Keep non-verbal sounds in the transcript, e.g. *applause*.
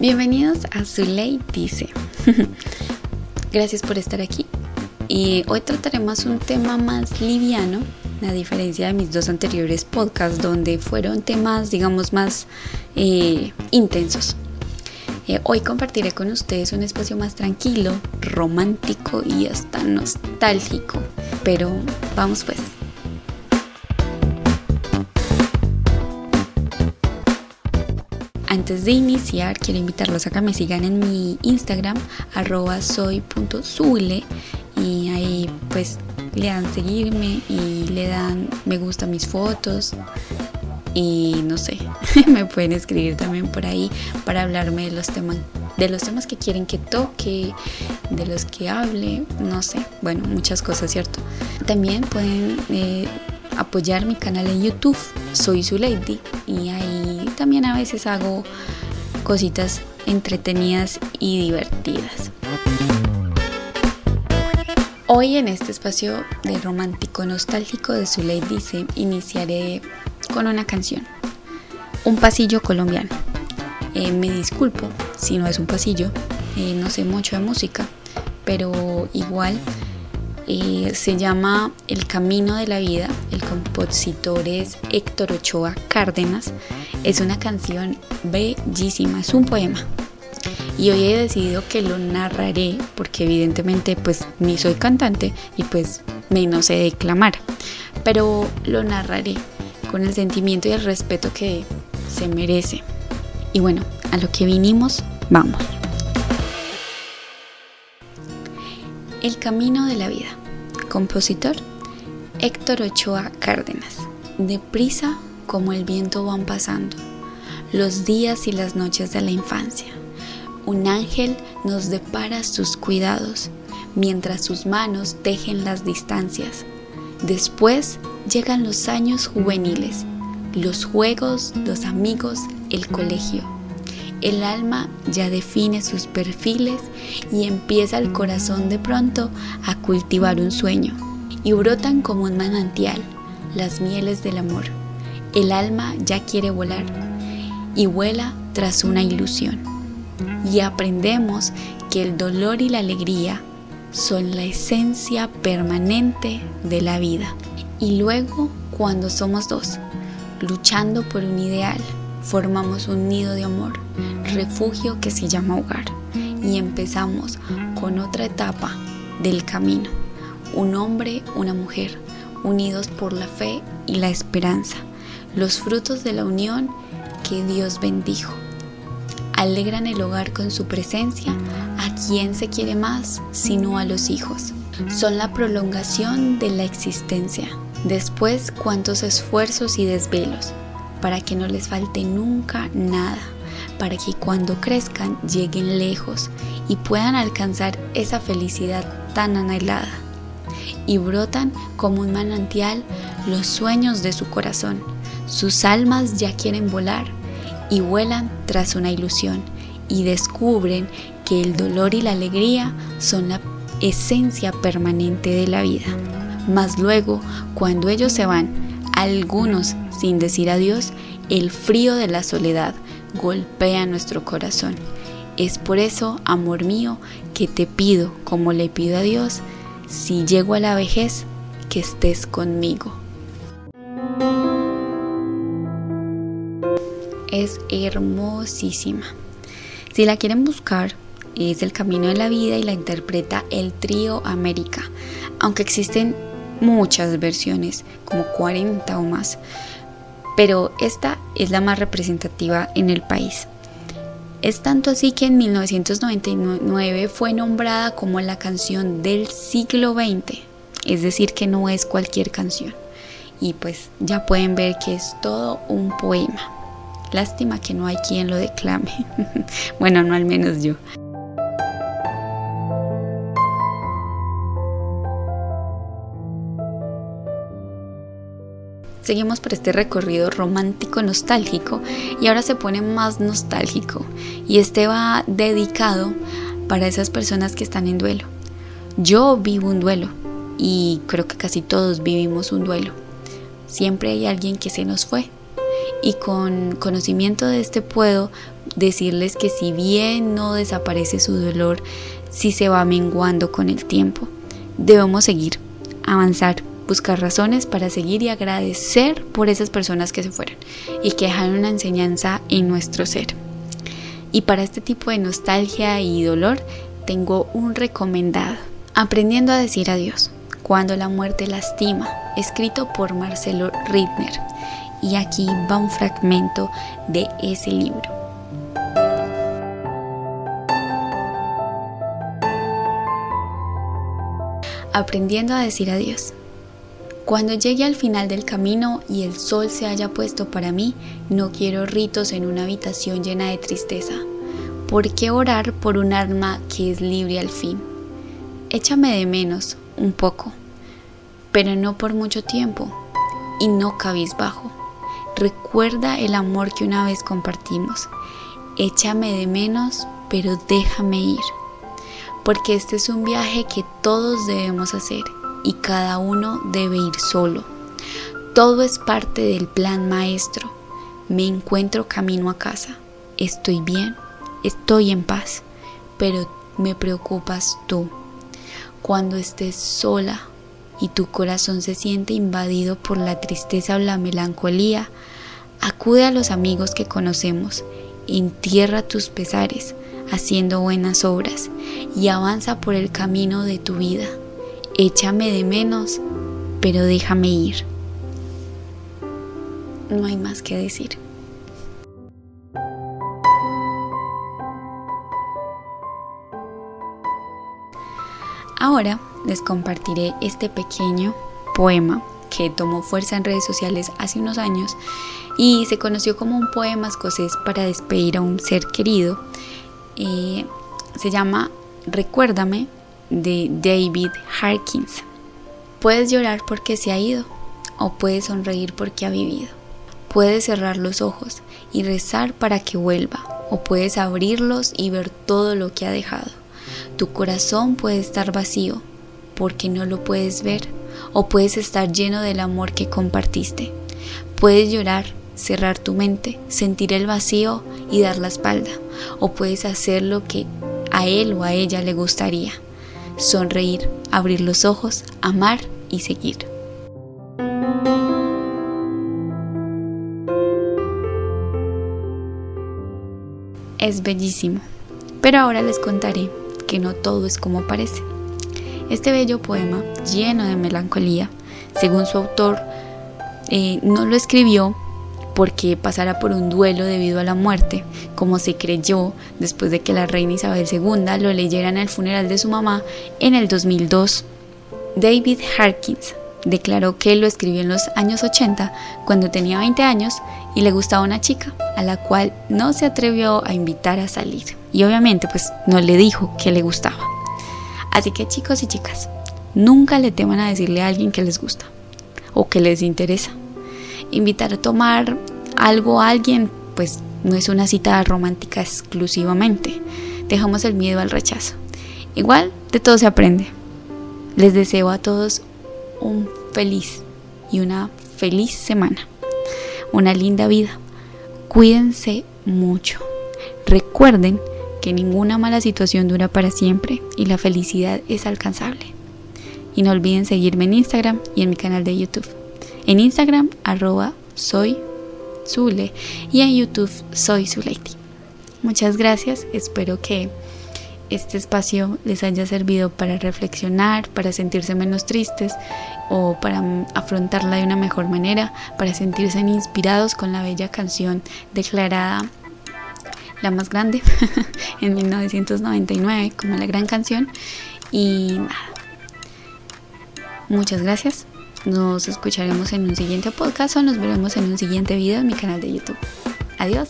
Bienvenidos a Zuley Dice. *laughs* Gracias por estar aquí. Y hoy trataremos un tema más liviano, a diferencia de mis dos anteriores podcasts, donde fueron temas, digamos, más eh, intensos. Eh, hoy compartiré con ustedes un espacio más tranquilo, romántico y hasta nostálgico. Pero vamos pues. Antes de iniciar, quiero invitarlos a que me sigan en mi Instagram, arroba soy.zule y ahí pues le dan seguirme y le dan me gusta mis fotos y no sé, *laughs* me pueden escribir también por ahí para hablarme de los temas de los temas que quieren que toque, de los que hable, no sé, bueno, muchas cosas, ¿cierto? También pueden eh, apoyar mi canal en YouTube, soy su lady, y ahí también a veces hago cositas entretenidas y divertidas. Hoy en este espacio de romántico nostálgico de su lady dice, iniciaré con una canción, un pasillo colombiano. Eh, me disculpo si no es un pasillo, eh, no sé mucho de música, pero igual eh, se llama El Camino de la Vida, el compositor es Héctor Ochoa Cárdenas, es una canción bellísima, es un poema. Y hoy he decidido que lo narraré porque evidentemente pues ni soy cantante y pues no sé declamar, pero lo narraré con el sentimiento y el respeto que se merece. Y bueno, a lo que vinimos, vamos. El camino de la vida. Compositor Héctor Ochoa Cárdenas. Deprisa como el viento van pasando los días y las noches de la infancia. Un ángel nos depara sus cuidados mientras sus manos tejen las distancias. Después llegan los años juveniles, los juegos, los amigos, el colegio el alma ya define sus perfiles y empieza el corazón de pronto a cultivar un sueño. Y brotan como un manantial las mieles del amor. El alma ya quiere volar y vuela tras una ilusión. Y aprendemos que el dolor y la alegría son la esencia permanente de la vida. Y luego, cuando somos dos, luchando por un ideal, formamos un nido de amor, refugio que se llama hogar y empezamos con otra etapa del camino. Un hombre, una mujer, unidos por la fe y la esperanza, los frutos de la unión que Dios bendijo. Alegran el hogar con su presencia a quien se quiere más, sino a los hijos. Son la prolongación de la existencia. Después, cuántos esfuerzos y desvelos para que no les falte nunca nada, para que cuando crezcan lleguen lejos y puedan alcanzar esa felicidad tan anhelada. Y brotan como un manantial los sueños de su corazón. Sus almas ya quieren volar y vuelan tras una ilusión y descubren que el dolor y la alegría son la esencia permanente de la vida. Mas luego, cuando ellos se van, algunos sin decir adiós, el frío de la soledad golpea nuestro corazón. Es por eso, amor mío, que te pido, como le pido a Dios, si llego a la vejez, que estés conmigo. Es hermosísima. Si la quieren buscar, es El Camino de la Vida y la interpreta el trío América, aunque existen muchas versiones, como 40 o más, pero esta es la más representativa en el país. Es tanto así que en 1999 fue nombrada como la canción del siglo XX, es decir, que no es cualquier canción. Y pues ya pueden ver que es todo un poema. Lástima que no hay quien lo declame. *laughs* bueno, no al menos yo. Seguimos por este recorrido romántico nostálgico y ahora se pone más nostálgico y este va dedicado para esas personas que están en duelo. Yo vivo un duelo y creo que casi todos vivimos un duelo. Siempre hay alguien que se nos fue y con conocimiento de este puedo decirles que si bien no desaparece su dolor, sí se va menguando con el tiempo. Debemos seguir, avanzar, buscar razones para seguir y agradecer por esas personas que se fueron y que dejaron una enseñanza en nuestro ser. Y para este tipo de nostalgia y dolor tengo un recomendado, Aprendiendo a decir adiós, cuando la muerte lastima, escrito por Marcelo Rittner. Y aquí va un fragmento de ese libro. Aprendiendo a decir adiós. Cuando llegue al final del camino y el sol se haya puesto para mí, no quiero ritos en una habitación llena de tristeza. ¿Por qué orar por un alma que es libre al fin? Échame de menos un poco, pero no por mucho tiempo y no cabizbajo. Recuerda el amor que una vez compartimos. Échame de menos, pero déjame ir. Porque este es un viaje que todos debemos hacer y cada uno debe ir solo. Todo es parte del plan maestro. Me encuentro camino a casa. Estoy bien, estoy en paz, pero me preocupas tú. Cuando estés sola y tu corazón se siente invadido por la tristeza o la melancolía, acude a los amigos que conocemos, entierra tus pesares haciendo buenas obras y avanza por el camino de tu vida échame de menos, pero déjame ir. No hay más que decir. Ahora les compartiré este pequeño poema que tomó fuerza en redes sociales hace unos años y se conoció como un poema escocés para despedir a un ser querido. Eh, se llama Recuérdame de David Harkins. Puedes llorar porque se ha ido o puedes sonreír porque ha vivido. Puedes cerrar los ojos y rezar para que vuelva o puedes abrirlos y ver todo lo que ha dejado. Tu corazón puede estar vacío porque no lo puedes ver o puedes estar lleno del amor que compartiste. Puedes llorar, cerrar tu mente, sentir el vacío y dar la espalda o puedes hacer lo que a él o a ella le gustaría sonreír, abrir los ojos, amar y seguir. Es bellísimo, pero ahora les contaré que no todo es como parece. Este bello poema, lleno de melancolía, según su autor, eh, no lo escribió porque pasara por un duelo debido a la muerte, como se creyó después de que la reina Isabel II lo leyera en el funeral de su mamá en el 2002. David Harkins declaró que lo escribió en los años 80 cuando tenía 20 años y le gustaba una chica a la cual no se atrevió a invitar a salir y obviamente pues no le dijo que le gustaba. Así que chicos y chicas, nunca le teman a decirle a alguien que les gusta o que les interesa invitar a tomar algo a alguien, pues no es una cita romántica exclusivamente. Dejamos el miedo al rechazo. Igual, de todo se aprende. Les deseo a todos un feliz y una feliz semana. Una linda vida. Cuídense mucho. Recuerden que ninguna mala situación dura para siempre y la felicidad es alcanzable. Y no olviden seguirme en Instagram y en mi canal de YouTube. En Instagram, arroba soy Zule y en YouTube soy Zuleiti. Muchas gracias, espero que este espacio les haya servido para reflexionar, para sentirse menos tristes o para afrontarla de una mejor manera, para sentirse inspirados con la bella canción declarada la más grande *laughs* en 1999 como la gran canción. Y nada, muchas gracias. Nos escucharemos en un siguiente podcast o nos veremos en un siguiente video en mi canal de YouTube. Adiós.